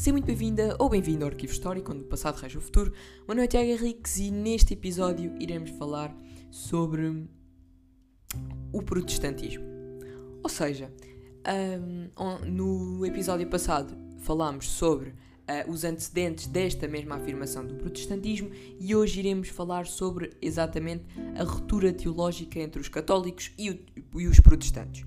Seja muito bem-vinda ou bem-vindo ao Arquivo Histórico, onde o passado rege o futuro. O meu nome é Tiago Henriques e neste episódio iremos falar sobre o protestantismo. Ou seja, um, no episódio passado falámos sobre uh, os antecedentes desta mesma afirmação do protestantismo e hoje iremos falar sobre exatamente a ruptura teológica entre os católicos e, o, e os protestantes.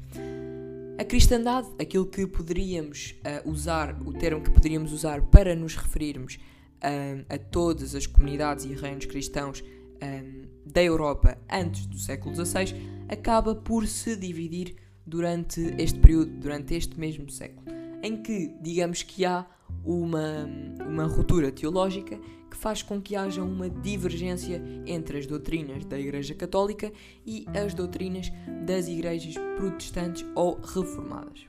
A cristandade, aquilo que poderíamos uh, usar, o termo que poderíamos usar para nos referirmos uh, a todas as comunidades e reinos cristãos um, da Europa antes do século XVI, acaba por se dividir durante este período, durante este mesmo século, em que digamos que há uma, uma ruptura teológica que faz com que haja uma divergência entre as doutrinas da Igreja Católica e as doutrinas das igrejas protestantes ou reformadas.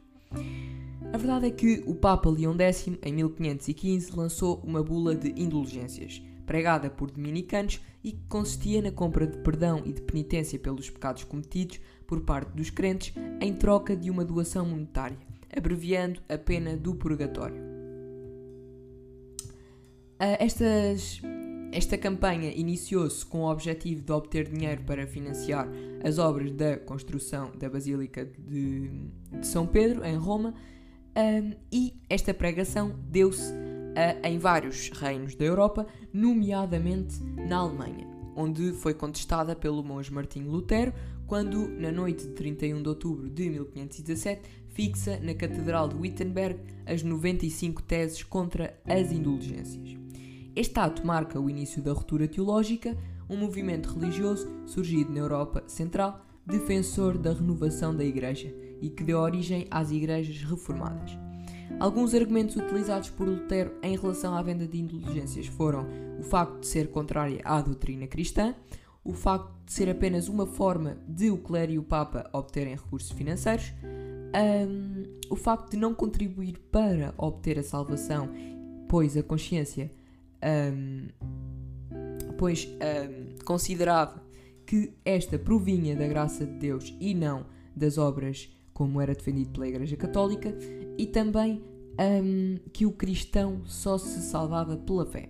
A verdade é que o Papa Leão X, em 1515, lançou uma bula de indulgências, pregada por dominicanos e que consistia na compra de perdão e de penitência pelos pecados cometidos por parte dos crentes em troca de uma doação monetária, abreviando a pena do purgatório. Uh, estas, esta campanha iniciou-se com o objetivo de obter dinheiro para financiar as obras da construção da Basílica de, de São Pedro, em Roma, um, e esta pregação deu-se uh, em vários reinos da Europa, nomeadamente na Alemanha, onde foi contestada pelo monge Martinho Lutero, quando, na noite de 31 de outubro de 1517, fixa na Catedral de Wittenberg as 95 teses contra as indulgências. Este ato marca o início da ruptura teológica, um movimento religioso surgido na Europa Central, defensor da renovação da Igreja e que deu origem às igrejas reformadas. Alguns argumentos utilizados por Lutero em relação à venda de indulgências foram o facto de ser contrária à doutrina cristã, o facto de ser apenas uma forma de o clero e o Papa obterem recursos financeiros, um, o facto de não contribuir para obter a salvação, pois a consciência um, pois um, considerava que esta provinha da graça de Deus e não das obras, como era defendido pela Igreja Católica, e também um, que o cristão só se salvava pela fé.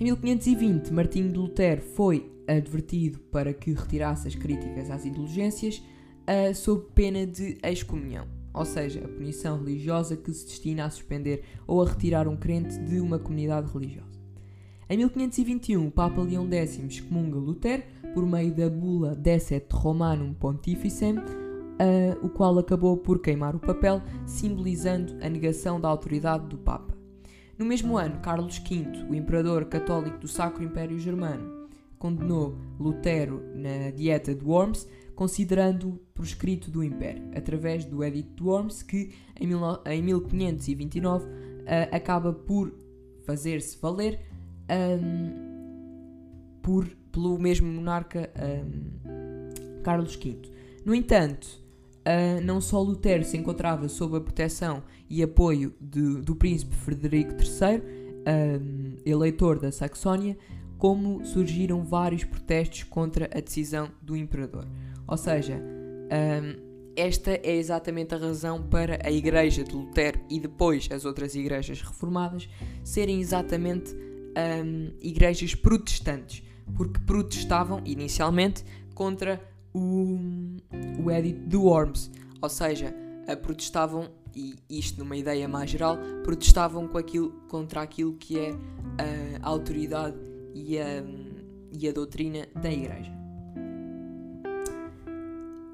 Em 1520, Martinho de Lutero foi advertido para que retirasse as críticas às indulgências uh, sob pena de excomunhão ou seja, a punição religiosa que se destina a suspender ou a retirar um crente de uma comunidade religiosa. Em 1521, o Papa Leão X excomunga Lutero por meio da bula Decet Romanum Pontificem, uh, o qual acabou por queimar o papel, simbolizando a negação da autoridade do Papa. No mesmo ano, Carlos V, o imperador católico do Sacro Império Germano, condenou Lutero na Dieta de Worms, considerando proscrito do Império, através do Edito de Worms, que em, mil, em 1529 uh, acaba por fazer-se valer um, por, pelo mesmo monarca um, Carlos V. No entanto, uh, não só Lutero se encontrava sob a proteção e apoio de, do príncipe Frederico III, um, eleitor da Saxónia, como surgiram vários protestos contra a decisão do imperador. Ou seja, um, esta é exatamente a razão para a Igreja de Lutero e depois as outras igrejas reformadas serem exatamente um, igrejas protestantes, porque protestavam inicialmente contra o, o Edito de Worms, ou seja, protestavam, e isto numa ideia mais geral, protestavam com aquilo, contra aquilo que é a autoridade e a, e a doutrina da Igreja.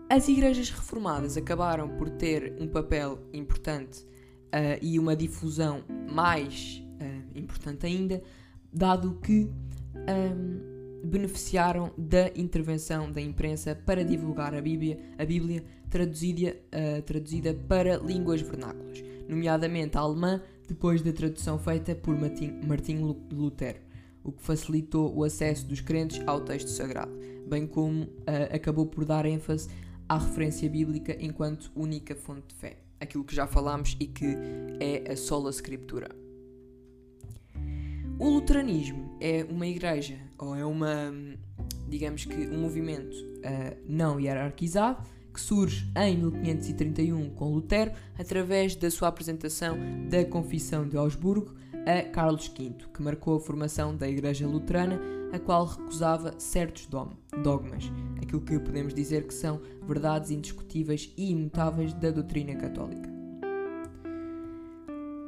As igrejas reformadas acabaram por ter um papel importante uh, e uma difusão mais uh, importante ainda, dado que um, beneficiaram da intervenção da imprensa para divulgar a Bíblia, a Bíblia traduzida, uh, traduzida para línguas vernáculas, nomeadamente a alemã, depois da tradução feita por Martim, Martim Lutero, o que facilitou o acesso dos crentes ao texto sagrado, bem como acabou por dar ênfase à referência bíblica enquanto única fonte de fé. Aquilo que já falámos e que é a sola scriptura. O luteranismo é uma igreja, ou é uma, digamos que, um movimento uh, não hierarquizado que surge em 1531 com Lutero, através da sua apresentação da Confissão de Augsburgo a Carlos V, que marcou a formação da Igreja Luterana, a qual recusava certos dogmas, aquilo que podemos dizer que são verdades indiscutíveis e imutáveis da doutrina católica.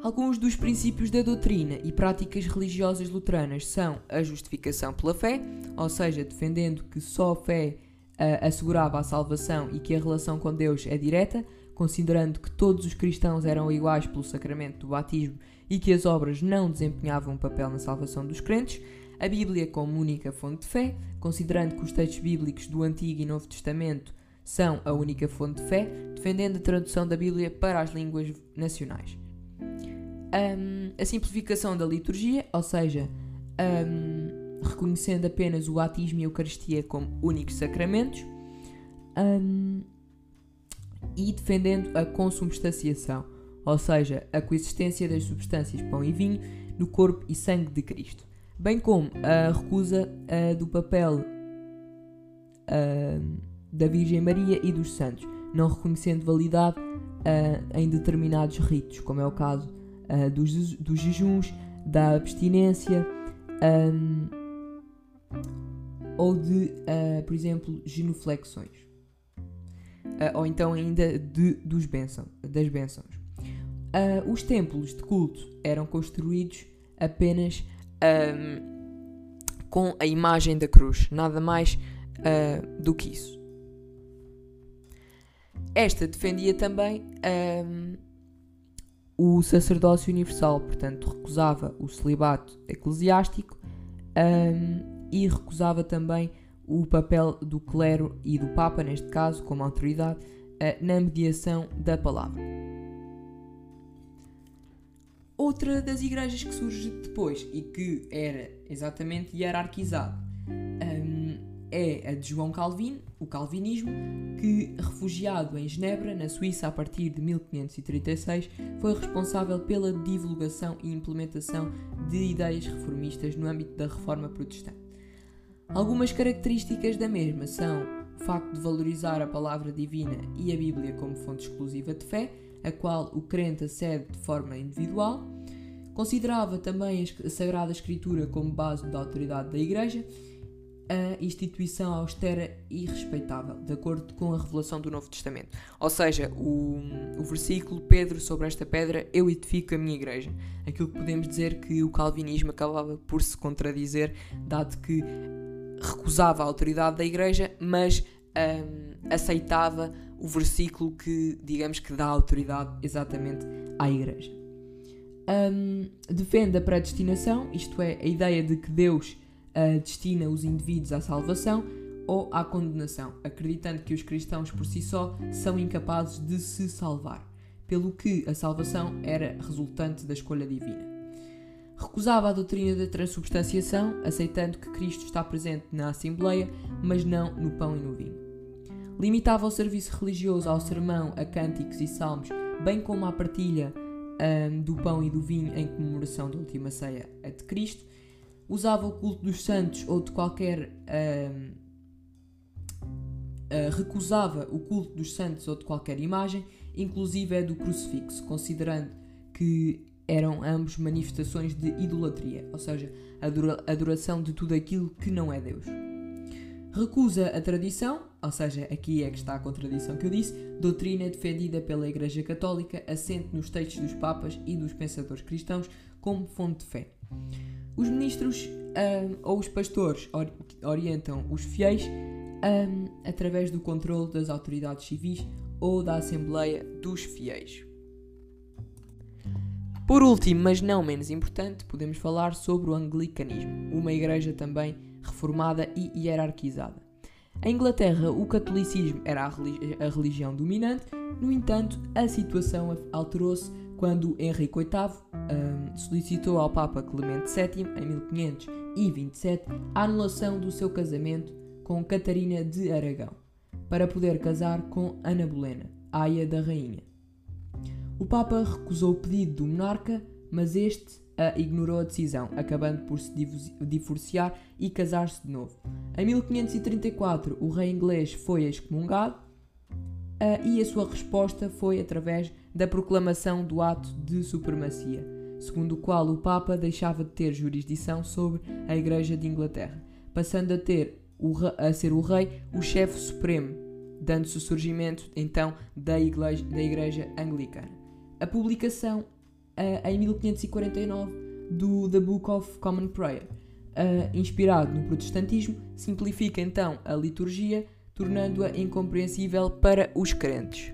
Alguns dos princípios da doutrina e práticas religiosas luteranas são a justificação pela fé, ou seja, defendendo que só a fé uh, assegurava a salvação e que a relação com Deus é direta, considerando que todos os cristãos eram iguais pelo sacramento do batismo e que as obras não desempenhavam um papel na salvação dos crentes, a Bíblia como única fonte de fé, considerando que os textos bíblicos do Antigo e Novo Testamento são a única fonte de fé, defendendo a tradução da Bíblia para as línguas nacionais. Um, a simplificação da liturgia, ou seja, um, reconhecendo apenas o batismo e a Eucaristia como únicos sacramentos, um, e defendendo a consubstanciação, ou seja, a coexistência das substâncias pão e vinho no corpo e sangue de Cristo, bem como a recusa uh, do papel uh, da Virgem Maria e dos santos, não reconhecendo validade uh, em determinados ritos, como é o caso dos, dos jejuns, da abstinência ou de, por exemplo, genuflexões. Uh, ou então ainda de, dos benção, das bênçãos. os templos de culto eram construídos apenas um, com a imagem da cruz, nada mais do que isso. Esta defendia também um, o sacerdócio universal, portanto, recusava o celibato eclesiástico um, e recusava também o papel do clero e do Papa, neste caso, como autoridade, uh, na mediação da palavra. Outra das igrejas que surge depois e que era exatamente hierarquizada é a de João Calvino, o calvinismo, que, refugiado em Genebra, na Suíça, a partir de 1536, foi responsável pela divulgação e implementação de ideias reformistas no âmbito da reforma protestante. Algumas características da mesma são o facto de valorizar a palavra divina e a Bíblia como fonte exclusiva de fé, a qual o crente acede de forma individual, considerava também a Sagrada Escritura como base da autoridade da Igreja a instituição austera e respeitável, de acordo com a revelação do Novo Testamento. Ou seja, o, o versículo Pedro sobre esta pedra, eu edifico a minha igreja. Aquilo que podemos dizer que o calvinismo acabava por se contradizer, dado que recusava a autoridade da igreja, mas um, aceitava o versículo que, digamos, que dá autoridade exatamente à igreja. Um, defende a predestinação, isto é, a ideia de que Deus uh, destina os indivíduos à salvação ou à condenação, acreditando que os cristãos por si só são incapazes de se salvar, pelo que a salvação era resultante da escolha divina. Recusava a doutrina da transubstanciação, aceitando que Cristo está presente na Assembleia, mas não no pão e no vinho. Limitava o serviço religioso ao sermão, a cânticos e salmos, bem como à partilha um, do pão e do vinho em comemoração da última ceia de Cristo, usava o culto dos santos ou de qualquer. Uh, uh, recusava o culto dos santos ou de qualquer imagem, inclusive é do crucifixo, considerando que eram ambos manifestações de idolatria, ou seja, adoração de tudo aquilo que não é Deus. Recusa a tradição, ou seja, aqui é que está a contradição que eu disse, doutrina defendida pela Igreja Católica, assente nos textos dos Papas e dos pensadores cristãos como fonte de fé. Os ministros um, ou os pastores orientam os fiéis um, através do controle das autoridades civis ou da Assembleia dos Fiéis. Por último, mas não menos importante, podemos falar sobre o anglicanismo, uma igreja também reformada e hierarquizada. Em Inglaterra, o catolicismo era a, religi a religião dominante, no entanto, a situação alterou-se quando Henrique VIII um, solicitou ao Papa Clemente VII, em 1527, a anulação do seu casamento com Catarina de Aragão, para poder casar com Ana Bolena, aia da rainha. O Papa recusou o pedido do monarca, mas este a ignorou a decisão, acabando por se divorciar e casar-se de novo. Em 1534, o rei inglês foi excomungado uh, e a sua resposta foi através da proclamação do ato de supremacia, segundo o qual o Papa deixava de ter jurisdição sobre a Igreja de Inglaterra, passando a ter a ser o rei o chefe supremo, dando-se o surgimento então da da igreja Anglicana. A publicação uh, em 1549 do The Book of Common Prayer, uh, inspirado no protestantismo, simplifica então a liturgia, tornando-a incompreensível para os crentes.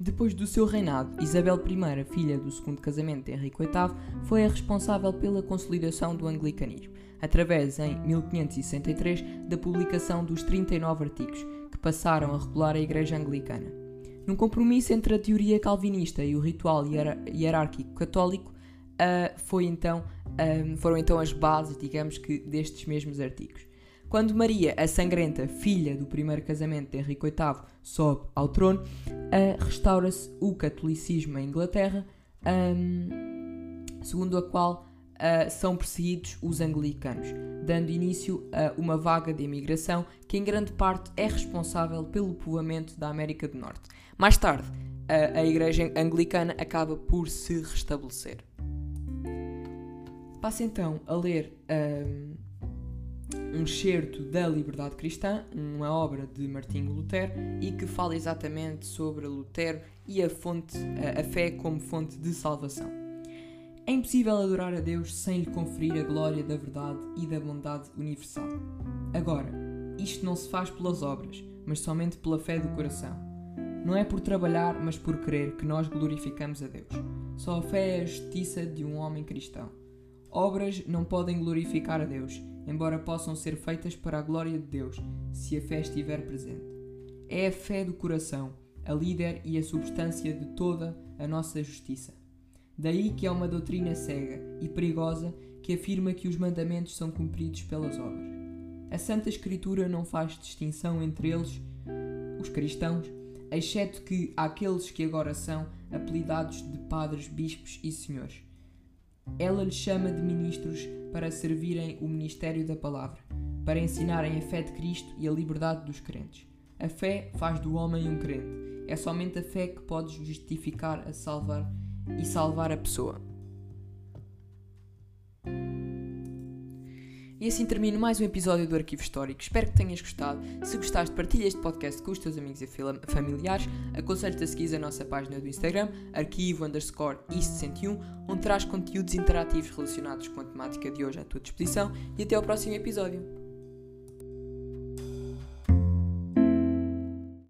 Depois do seu reinado, Isabel I, filha do segundo casamento de Henrique VIII, foi a responsável pela consolidação do anglicanismo, através, em 1563, da publicação dos 39 artigos, que passaram a regular a Igreja Anglicana. Num compromisso entre a teoria calvinista e o ritual hierárquico católico, uh, foi então, um, foram então as bases, digamos que, destes mesmos artigos. Quando Maria, a Sangrenta, filha do primeiro casamento de Henrique VIII, sobe ao trono, uh, restaura-se o catolicismo em Inglaterra, um, segundo a qual uh, são perseguidos os anglicanos, dando início a uma vaga de imigração que em grande parte é responsável pelo povoamento da América do Norte. Mais tarde, a, a Igreja Anglicana acaba por se restabelecer. Passo então a ler um, um excerto da Liberdade Cristã, uma obra de Martinho Lutero, e que fala exatamente sobre Lutero e a, fonte, a, a fé como fonte de salvação. É impossível adorar a Deus sem lhe conferir a glória da verdade e da bondade universal. Agora, isto não se faz pelas obras, mas somente pela fé do coração. Não é por trabalhar, mas por crer que nós glorificamos a Deus. Só a fé é a justiça de um homem cristão. Obras não podem glorificar a Deus, embora possam ser feitas para a glória de Deus, se a fé estiver presente. É a fé do coração, a líder e a substância de toda a nossa justiça. Daí que é uma doutrina cega e perigosa que afirma que os mandamentos são cumpridos pelas obras. A Santa Escritura não faz distinção entre eles, os cristãos, exceto que aqueles que agora são apelidados de padres, bispos e senhores. Ela lhes chama de ministros para servirem o ministério da palavra, para ensinarem a fé de Cristo e a liberdade dos crentes. A fé faz do homem um crente. É somente a fé que pode justificar a salvar e salvar a pessoa. E assim termino mais um episódio do Arquivo Histórico. Espero que tenhas gostado. Se gostaste, partilha este podcast com os teus amigos e familiares. Aconselho-te a seguir a nossa página do Instagram, arquivo underscore ist101, onde traz conteúdos interativos relacionados com a temática de hoje à tua disposição. E até ao próximo episódio.